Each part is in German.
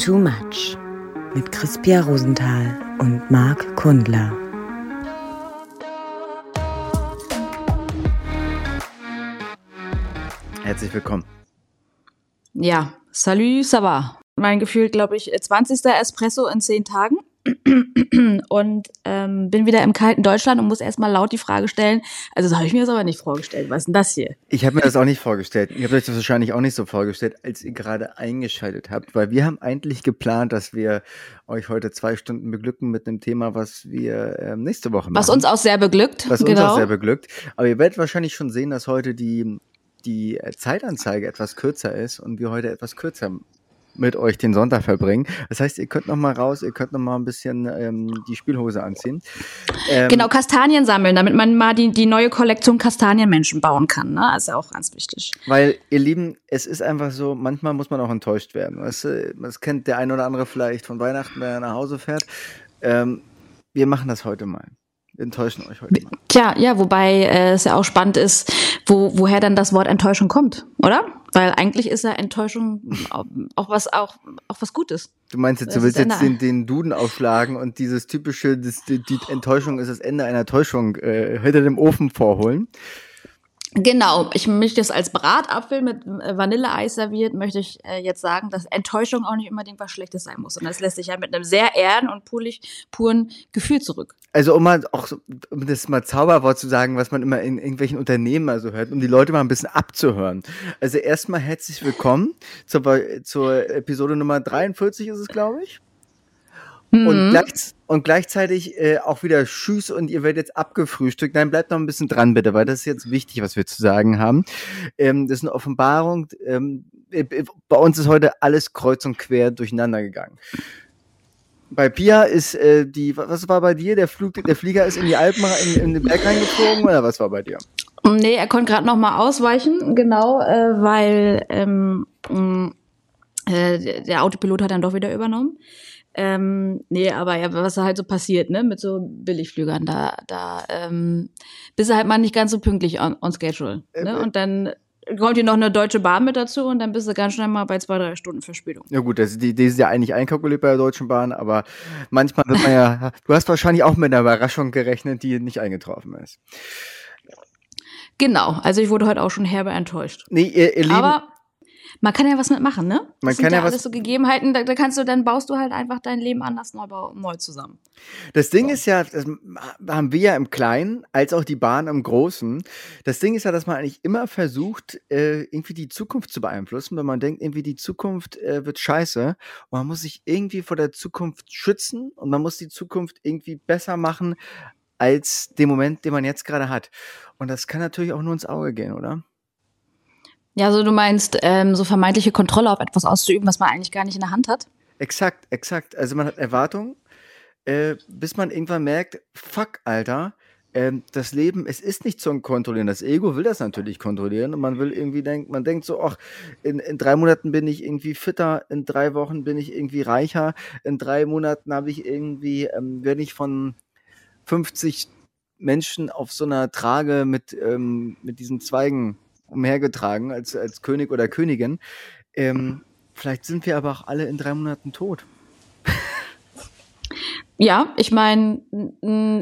Too Much mit Crispia Rosenthal und Marc Kundler. Herzlich willkommen. Ja, salut, ça va. Mein Gefühl, glaube ich, 20. Espresso in zehn Tagen. und ähm, bin wieder im kalten Deutschland und muss erstmal laut die Frage stellen. Also das habe ich mir das aber nicht vorgestellt. Was ist denn das hier? Ich habe mir das auch nicht vorgestellt. Ihr habt euch das wahrscheinlich auch nicht so vorgestellt, als ihr gerade eingeschaltet habt, weil wir haben eigentlich geplant, dass wir euch heute zwei Stunden beglücken mit einem Thema, was wir ähm, nächste Woche machen. Was uns auch sehr beglückt. Was genau. uns auch sehr beglückt. Aber ihr werdet wahrscheinlich schon sehen, dass heute die die Zeitanzeige etwas kürzer ist und wir heute etwas kürzer mit euch den Sonntag verbringen. Das heißt, ihr könnt noch mal raus, ihr könnt noch mal ein bisschen ähm, die Spielhose anziehen. Ähm, genau, Kastanien sammeln, damit man mal die, die neue Kollektion Kastanienmenschen bauen kann. Ne? Das ist ja auch ganz wichtig. Weil, ihr Lieben, es ist einfach so, manchmal muss man auch enttäuscht werden. Weißt du, das kennt der ein oder andere vielleicht von Weihnachten, wenn er nach Hause fährt. Ähm, wir machen das heute mal enttäuschen euch heute mal. Tja, ja, wobei äh, es ja auch spannend ist, wo, woher dann das Wort Enttäuschung kommt, oder? Weil eigentlich ist ja Enttäuschung auch, auch was auch, auch was Gutes. Du meinst jetzt, du willst jetzt den, den Duden aufschlagen und dieses typische, das, die, die Enttäuschung ist das Ende einer Täuschung äh, hinter dem Ofen vorholen. Genau, ich möchte es als Bratapfel mit äh, Vanilleeis serviert, möchte ich äh, jetzt sagen, dass Enttäuschung auch nicht unbedingt was Schlechtes sein muss. Und das lässt sich ja mit einem sehr ehren und purlich, puren Gefühl zurück. Also um mal auch um das mal Zauberwort zu sagen, was man immer in irgendwelchen Unternehmen mal so hört, um die Leute mal ein bisschen abzuhören. Also erstmal herzlich willkommen zur, zur Episode Nummer 43 ist es, glaube ich. Mhm. Und, gleich, und, gleichzeitig äh, auch wieder Tschüss und ihr werdet jetzt abgefrühstückt. Nein, bleibt noch ein bisschen dran, bitte, weil das ist jetzt wichtig, was wir zu sagen haben. Ähm, das ist eine Offenbarung. Ähm, äh, äh, bei uns ist heute alles kreuz und quer durcheinander gegangen. Bei Pia ist äh, die, was war bei dir? Der Flug, der Flieger ist in die Alpen in, in den Berg reingeflogen oder was war bei dir? Nee, er konnte gerade noch mal ausweichen, genau, äh, weil ähm, äh, der Autopilot hat dann doch wieder übernommen. Ähm, nee, aber ja, was halt so passiert, ne, mit so Billigflügern, da, da ähm, bist du halt mal nicht ganz so pünktlich on, on schedule. Äh, ne? Äh, und dann kommt hier noch eine deutsche Bahn mit dazu und dann bist du ganz schnell mal bei zwei, drei Stunden Verspätung. Ja gut, das, die, die ist ja eigentlich einkalkuliert bei der Deutschen Bahn, aber manchmal wird man ja, du hast wahrscheinlich auch mit einer Überraschung gerechnet, die nicht eingetroffen ist. Genau, also ich wurde heute auch schon herbe enttäuscht. Nee, ihr, ihr Lieben, aber man kann ja was mitmachen, ne? Das man kann ja, ja alles so Gegebenheiten, da, da, kannst du, dann baust du halt einfach dein Leben anders neu, neu zusammen. Das Ding so. ist ja, das haben wir ja im Kleinen, als auch die Bahn im Großen. Das Ding ist ja, dass man eigentlich immer versucht, äh, irgendwie die Zukunft zu beeinflussen, wenn man denkt, irgendwie die Zukunft äh, wird scheiße und man muss sich irgendwie vor der Zukunft schützen und man muss die Zukunft irgendwie besser machen als den Moment, den man jetzt gerade hat. Und das kann natürlich auch nur ins Auge gehen, oder? Ja, also du meinst, ähm, so vermeintliche Kontrolle auf etwas auszuüben, was man eigentlich gar nicht in der Hand hat? Exakt, exakt. Also man hat Erwartungen, äh, bis man irgendwann merkt, fuck, Alter, ähm, das Leben, es ist nicht zum Kontrollieren. Das Ego will das natürlich kontrollieren und man will irgendwie denken, man denkt so, ach, in, in drei Monaten bin ich irgendwie fitter, in drei Wochen bin ich irgendwie reicher, in drei Monaten habe ich irgendwie, ähm, werde ich von 50 Menschen auf so einer Trage mit, ähm, mit diesen Zweigen umhergetragen als, als König oder Königin. Ähm, vielleicht sind wir aber auch alle in drei Monaten tot. Ja, ich meine,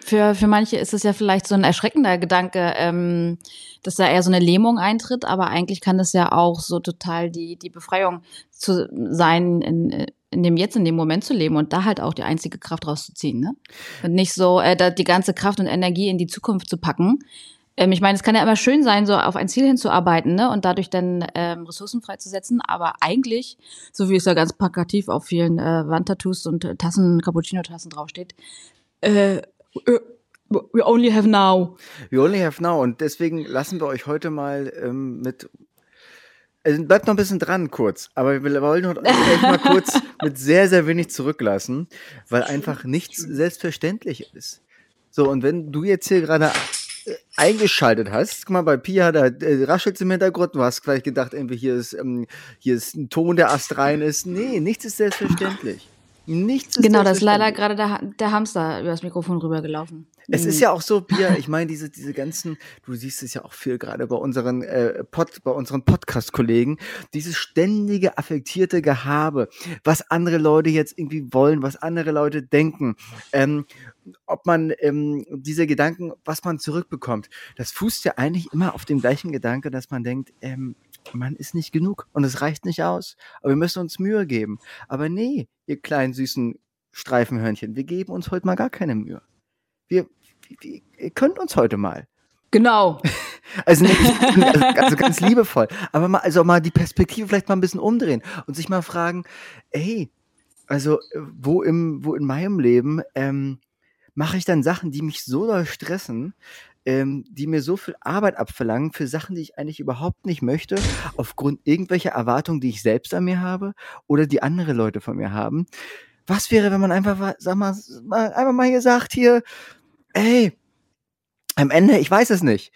für, für manche ist es ja vielleicht so ein erschreckender Gedanke, ähm, dass da eher so eine Lähmung eintritt, aber eigentlich kann es ja auch so total die, die Befreiung zu sein, in, in dem Jetzt, in dem Moment zu leben und da halt auch die einzige Kraft rauszuziehen. Ne? Und nicht so äh, da die ganze Kraft und Energie in die Zukunft zu packen, ähm, ich meine, es kann ja immer schön sein, so auf ein Ziel hinzuarbeiten ne? und dadurch dann ähm, Ressourcen freizusetzen. Aber eigentlich, so wie es ja ganz plakativ auf vielen äh, Wandtattoos und äh, Tassen, Cappuccino-Tassen draufsteht, äh, äh, we only have now. We only have now. Und deswegen lassen wir euch heute mal ähm, mit also bleibt noch ein bisschen dran kurz, aber wir wollen euch mal kurz mit sehr, sehr wenig zurücklassen, weil einfach nichts selbstverständlich ist. So, und wenn du jetzt hier gerade eingeschaltet hast. Guck mal, bei Pia, da äh, raschelt im Hintergrund. Du hast vielleicht gedacht, irgendwie hier ist, ähm, hier ist ein Ton, der astrein ist. Nee, nichts ist selbstverständlich. Nichts ist Genau, da ist leider gerade der, der Hamster über das Mikrofon rübergelaufen. Es ist ja auch so, Pia, ich meine, diese, diese ganzen, du siehst es ja auch viel gerade bei unseren, äh, Pod, bei unseren Podcast-Kollegen, dieses ständige affektierte Gehabe, was andere Leute jetzt irgendwie wollen, was andere Leute denken, ähm, ob man ähm, diese Gedanken, was man zurückbekommt, das fußt ja eigentlich immer auf dem gleichen Gedanke, dass man denkt, ähm, man ist nicht genug und es reicht nicht aus. Aber wir müssen uns Mühe geben. Aber nee, ihr kleinen süßen Streifenhörnchen, wir geben uns heute mal gar keine Mühe. Wir ihr könnt uns heute mal. Genau. Also, nee, also, ganz liebevoll. Aber mal, also mal die Perspektive vielleicht mal ein bisschen umdrehen und sich mal fragen, ey, also wo im, wo in meinem Leben ähm, mache ich dann Sachen, die mich so doll stressen, ähm, die mir so viel Arbeit abverlangen für Sachen, die ich eigentlich überhaupt nicht möchte, aufgrund irgendwelcher Erwartungen, die ich selbst an mir habe oder die andere Leute von mir haben. Was wäre, wenn man einfach, sag mal, mal einfach mal hier sagt, hier, ey, am Ende, ich weiß es nicht.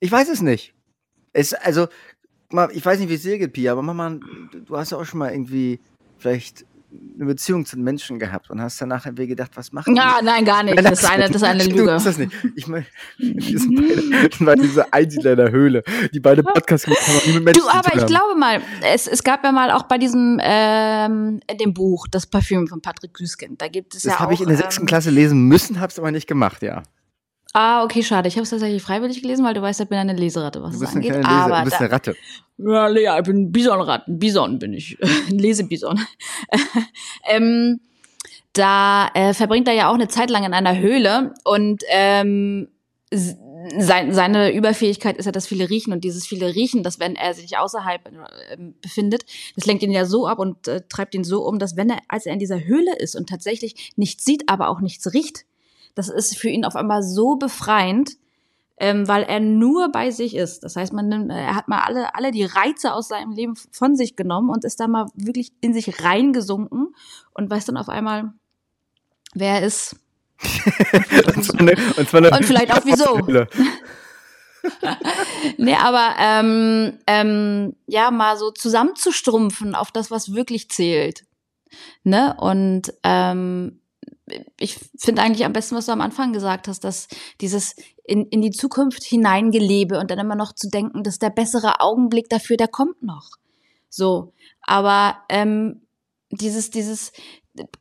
Ich weiß es nicht. Es, also, ich weiß nicht, wie es dir geht, Pia, aber Mama, du hast ja auch schon mal irgendwie vielleicht eine Beziehung zu Menschen gehabt und hast danach irgendwie gedacht, was machen Ja, nein, gar nicht. Das ist eine, das ist eine Lüge. das nicht. Ich meine, wir sind beide, bei dieser Einsiedler in der Höhle, die beide Podcasts gemacht haben, die mit Menschen Du, aber ich glaube mal, es, es gab ja mal auch bei diesem, ähm, in dem Buch, das Parfüm von Patrick Güsken, da gibt es Das ja habe auch, ich in der sechsten ähm, Klasse lesen müssen, habe es aber nicht gemacht, ja. Ah, okay, schade. Ich habe es tatsächlich freiwillig gelesen, weil du weißt, ich bin eine Leseratte, was Du es bist eine angeht. kleine Leser, aber du bist da, eine Ratte. Ja, Lea, ich bin ein Bisonrat. Ein Bison bin ich. Ein Lesebison. ähm, da äh, verbringt er ja auch eine Zeit lang in einer Höhle und ähm, sein, seine Überfähigkeit ist ja das viele Riechen und dieses viele Riechen, dass wenn er sich außerhalb äh, befindet, das lenkt ihn ja so ab und äh, treibt ihn so um, dass wenn er, als er in dieser Höhle ist und tatsächlich nichts sieht, aber auch nichts riecht, das ist für ihn auf einmal so befreiend, ähm, weil er nur bei sich ist. Das heißt, man nimmt, er hat mal alle, alle die Reize aus seinem Leben von sich genommen und ist da mal wirklich in sich reingesunken und weiß dann auf einmal, wer er ist. Und zwar eine, und, zwar eine Und vielleicht auch wieso. Nee, aber ähm, ähm, ja, mal so zusammenzustrumpfen auf das, was wirklich zählt. Ne? Und ähm, ich finde eigentlich am besten, was du am Anfang gesagt hast, dass dieses in, in die Zukunft hineingelebe und dann immer noch zu denken, dass der bessere Augenblick dafür, der kommt noch. So. Aber ähm, dieses, dieses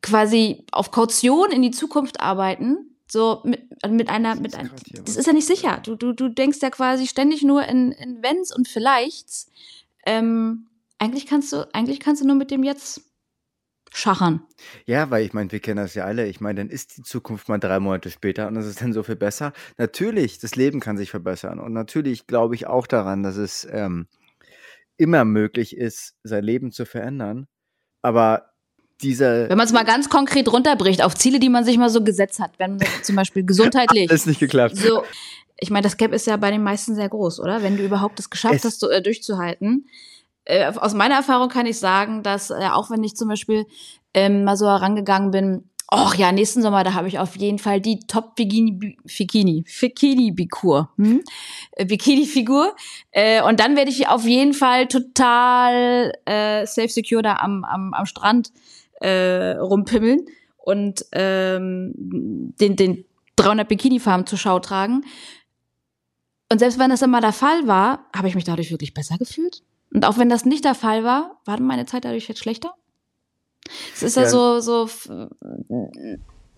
quasi auf Kaution in die Zukunft arbeiten, so mit, mit einer, mit ein, grad hier das was. ist ja nicht sicher. Du, du, du denkst ja quasi ständig nur in, in Wenns und Vielleichts. Ähm, eigentlich kannst du, eigentlich kannst du nur mit dem Jetzt schachern. Ja, weil ich meine, wir kennen das ja alle. Ich meine, dann ist die Zukunft mal drei Monate später und es ist dann so viel besser. Natürlich, das Leben kann sich verbessern. Und natürlich glaube ich auch daran, dass es ähm, immer möglich ist, sein Leben zu verändern. Aber dieser Wenn man es mal ganz konkret runterbricht auf Ziele, die man sich mal so gesetzt hat, wenn man zum Beispiel gesundheitlich ist nicht geklappt. so, ich meine, das Gap ist ja bei den meisten sehr groß, oder? Wenn du überhaupt es geschafft Es- hast, so, äh, durchzuhalten. Äh, aus meiner Erfahrung kann ich sagen, dass äh, auch wenn ich zum Beispiel ähm, mal so herangegangen bin, ach ja, nächsten Sommer, da habe ich auf jeden Fall die Top Bikini, Bikini, Bikini Bikur, hm? Äh, Bikini Figur. Äh, und dann werde ich auf jeden Fall total äh, safe secure da am, am, am Strand äh, rumpimmeln und ähm, den, den 300 Bikini-Farben zur Schau tragen. Und selbst wenn das immer der Fall war, habe ich mich dadurch wirklich besser gefühlt. Und auch wenn das nicht der Fall war, war meine Zeit dadurch jetzt schlechter? Es ist ja, Ja. so, so,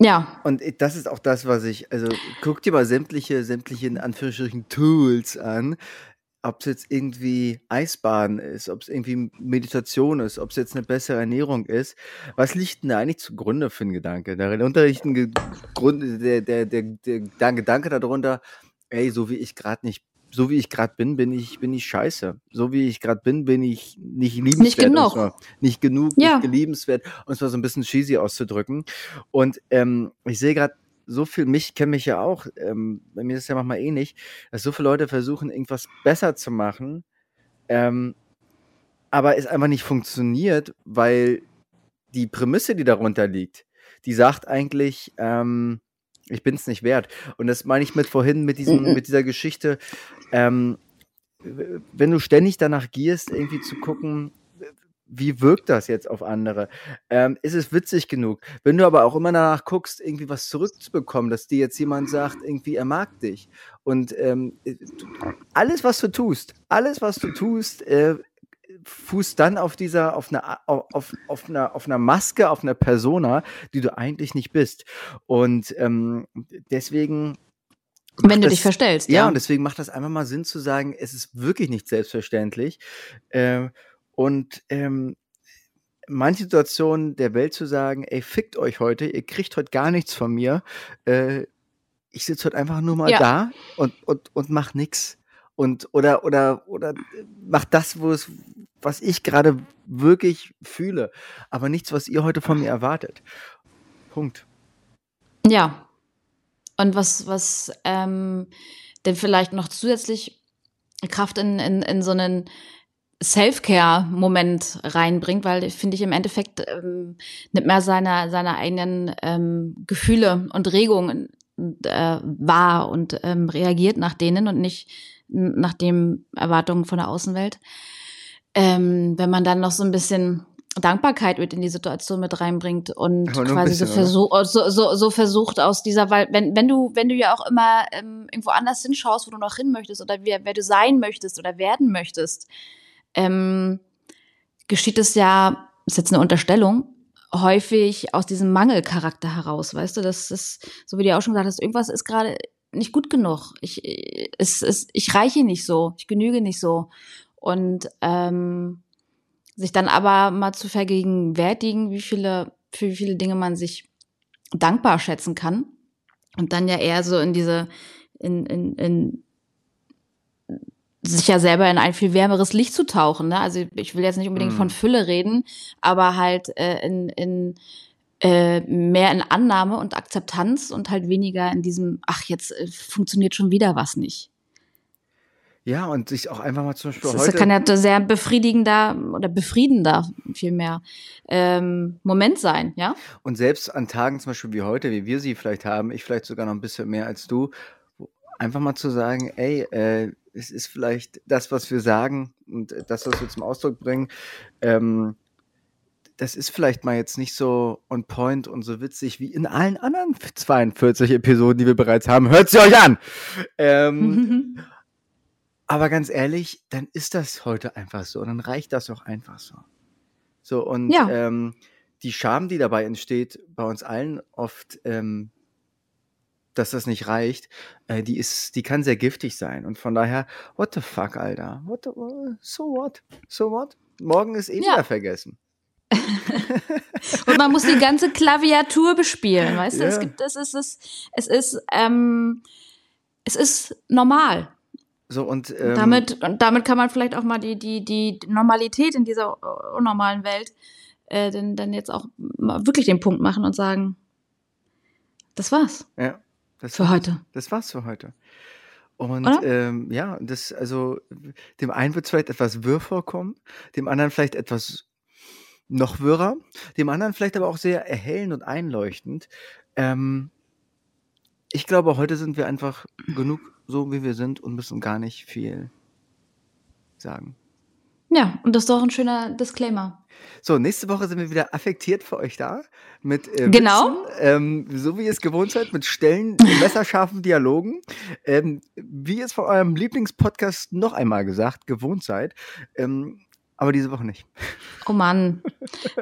ja. Und das ist auch das, was ich, also guck dir mal sämtliche, sämtliche in Anführungsstrichen Tools an. Ob es jetzt irgendwie Eisbaden ist, ob es irgendwie Meditation ist, ob es jetzt eine bessere Ernährung ist. Was liegt denn da eigentlich zugrunde für ein Gedanke? Der unterrichten Ge Grund, der, der, der, der, der Gedanke darunter, ey, so wie ich gerade nicht, so wie ich gerade bin, bin ich, bin ich scheiße. So wie ich gerade bin, bin ich nicht liebenswert. genug. um es mal- Nicht genug, Ja. nicht liebenswert, um es mal so ein bisschen cheesy auszudrücken. Und ähm, ich sehe gerade so viel, mich kenne mich ja auch, ähm, bei mir ist es ja manchmal ähnlich, dass so viele Leute versuchen, irgendwas besser zu machen, ähm, aber es einfach nicht funktioniert, weil die Prämisse, die darunter liegt, die sagt eigentlich, ähm, ich bin es nicht wert. Und das meine ich mit vorhin, mit, diesem, mit dieser Geschichte, ähm, wenn du ständig danach gierst, irgendwie zu gucken, wie wirkt das jetzt auf andere? Ähm, ist es witzig genug? Wenn du aber auch immer danach guckst, irgendwie was zurückzubekommen, dass dir jetzt jemand sagt, irgendwie er mag dich. Und ähm, äh, alles, was du tust, alles, was du tust, äh, fußt dann auf dieser, auf einer, auf, auf, einer, auf einer Maske, auf einer Persona, die du eigentlich nicht bist. Und ähm, deswegen wenn du das, dich verstellst. Ja, ja, und deswegen macht das einfach mal Sinn zu sagen, es ist wirklich nicht selbstverständlich. Äh, und ähm, manche Situationen der Welt zu sagen, ey, fickt euch heute, ihr kriegt heute gar nichts von mir. Äh, ich sitze heute einfach nur mal ja. da und, und, und mach nix. Und oder oder oder mach das, wo es, was ich gerade wirklich fühle, aber nichts, was ihr heute von mir erwartet. Punkt. Ja. Und was, was ähm, denn vielleicht noch zusätzlich Kraft in, in, in so einen Self-Care-Moment reinbringt, weil finde ich im Endeffekt ähm, nimmt man seine, seine eigenen ähm, Gefühle und Regungen äh, wahr und ähm, reagiert nach denen und nicht nach den Erwartungen von der Außenwelt. Ähm, wenn man dann noch so ein bisschen Dankbarkeit mit in die Situation mit reinbringt und quasi bisschen, so, versuch, so, so, so versucht aus dieser, weil wenn, wenn du, wenn du ja auch immer ähm, irgendwo anders hinschaust, wo du noch hin möchtest oder wer, wer du sein möchtest oder werden möchtest, ähm, geschieht es ja, ist jetzt eine Unterstellung, häufig aus diesem Mangelcharakter heraus, weißt du, das ist, so wie du ja auch schon gesagt hast, irgendwas ist gerade nicht gut genug. Ich, es, es, ich reiche nicht so, ich genüge nicht so. Und ähm, sich dann aber mal zu vergegenwärtigen, wie viele, für wie viele Dinge man sich dankbar schätzen kann. Und dann ja eher so in diese, in, in, in sich ja selber in ein viel wärmeres Licht zu tauchen. Ne? Also ich will jetzt nicht unbedingt mm. von Fülle reden, aber halt äh, in, in äh, mehr in Annahme und Akzeptanz und halt weniger in diesem, ach, jetzt äh, funktioniert schon wieder was nicht. Ja, und sich auch einfach mal zum Beispiel das heute. Das kann ja sehr befriedigender oder befriedender vielmehr ähm, Moment sein, ja. Und selbst an Tagen zum Beispiel wie heute, wie wir sie vielleicht haben, ich vielleicht sogar noch ein bisschen mehr als du, einfach mal zu sagen, ey, äh, es ist vielleicht das, was wir sagen und das, was wir zum Ausdruck bringen, ähm, das ist vielleicht mal jetzt nicht so on point und so witzig wie in allen anderen 42 Episoden, die wir bereits haben. Hört sie euch an! Ähm, aber ganz ehrlich, dann ist das heute einfach so. Und dann reicht das auch einfach so. So, und ja. ähm, die Scham, die dabei entsteht, bei uns allen oft, ähm, dass das nicht reicht, äh, die ist, die kann sehr giftig sein. Und von daher, what the fuck, Alter? What the, so what? So what? Morgen ist eh ja. wieder vergessen. Und man muss die ganze Klaviatur bespielen, weißt du? Ja. Es gibt, es ist, es, es ist, ähm, es ist normal. So und ähm, damit und damit kann man vielleicht auch mal die die die Normalität in dieser unnormalen Welt äh, denn dann jetzt auch wirklich den Punkt machen und sagen, das war's. Ja. Das für war's. heute. Das war's für heute. Und ähm, ja, das also dem einen wird es vielleicht etwas wirr vorkommen, dem anderen vielleicht etwas noch wirrer, dem anderen vielleicht aber auch sehr erhellend und einleuchtend. Ähm, ich glaube, heute sind wir einfach genug so, wie wir sind und müssen gar nicht viel sagen. Ja, und das ist doch ein schöner Disclaimer. So, nächste Woche sind wir wieder affektiert für euch da. Mit äh, genau. Witzen, ähm, so wie ihr es gewohnt seid, mit Stellen, messerscharfen Dialogen. Ähm, wie ihr es von eurem Lieblingspodcast noch einmal gesagt, gewohnt seid. Ähm, aber diese Woche nicht. Oh Mann.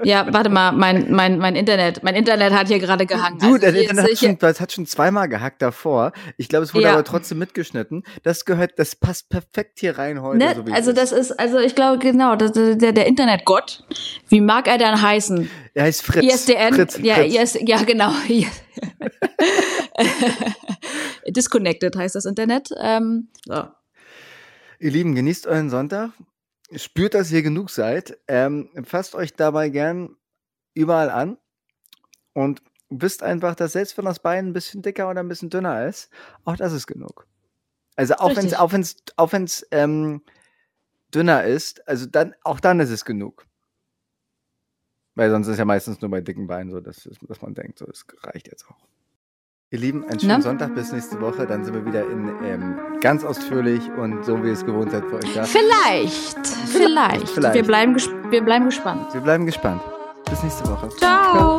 Ja, warte mal, mein, mein, mein Internet, mein Internet hat hier gerade gehangen. Du, also, das Internet hat schon, das hat schon zweimal gehackt davor. Ich glaube, es wurde ja. aber trotzdem mitgeschnitten. Das gehört, das passt perfekt hier rein heute. Ne? So also das ist, also ich glaube genau, das, der, der Internetgott, wie mag er dann heißen? Er heißt Fritz. ISDN, Fritz, ja, Fritz. IS, ja genau. Disconnected heißt das Internet. Ähm, so. Ihr Lieben, genießt euren Sonntag spürt, dass ihr genug seid. Ähm, fasst euch dabei gern überall an und wisst einfach, dass selbst wenn das Bein ein bisschen dicker oder ein bisschen dünner ist, auch das ist genug. Also auch wenn es auch wenn's, auch wenn's, ähm, dünner ist, also dann auch dann ist es genug. Weil sonst ist ja meistens nur bei dicken Beinen so, dass, dass man denkt, so, es reicht jetzt auch. Ihr Lieben, einen schönen Ne? Sonntag bis nächste Woche. Dann sind wir wieder in ähm, ganz ausführlich und so wie ihr es gewohnt seid für euch da. Vielleicht, vielleicht. vielleicht. Wir, bleiben wir bleiben gespannt. Wir bleiben gespannt. Bis nächste Woche. Ciao. Ciao.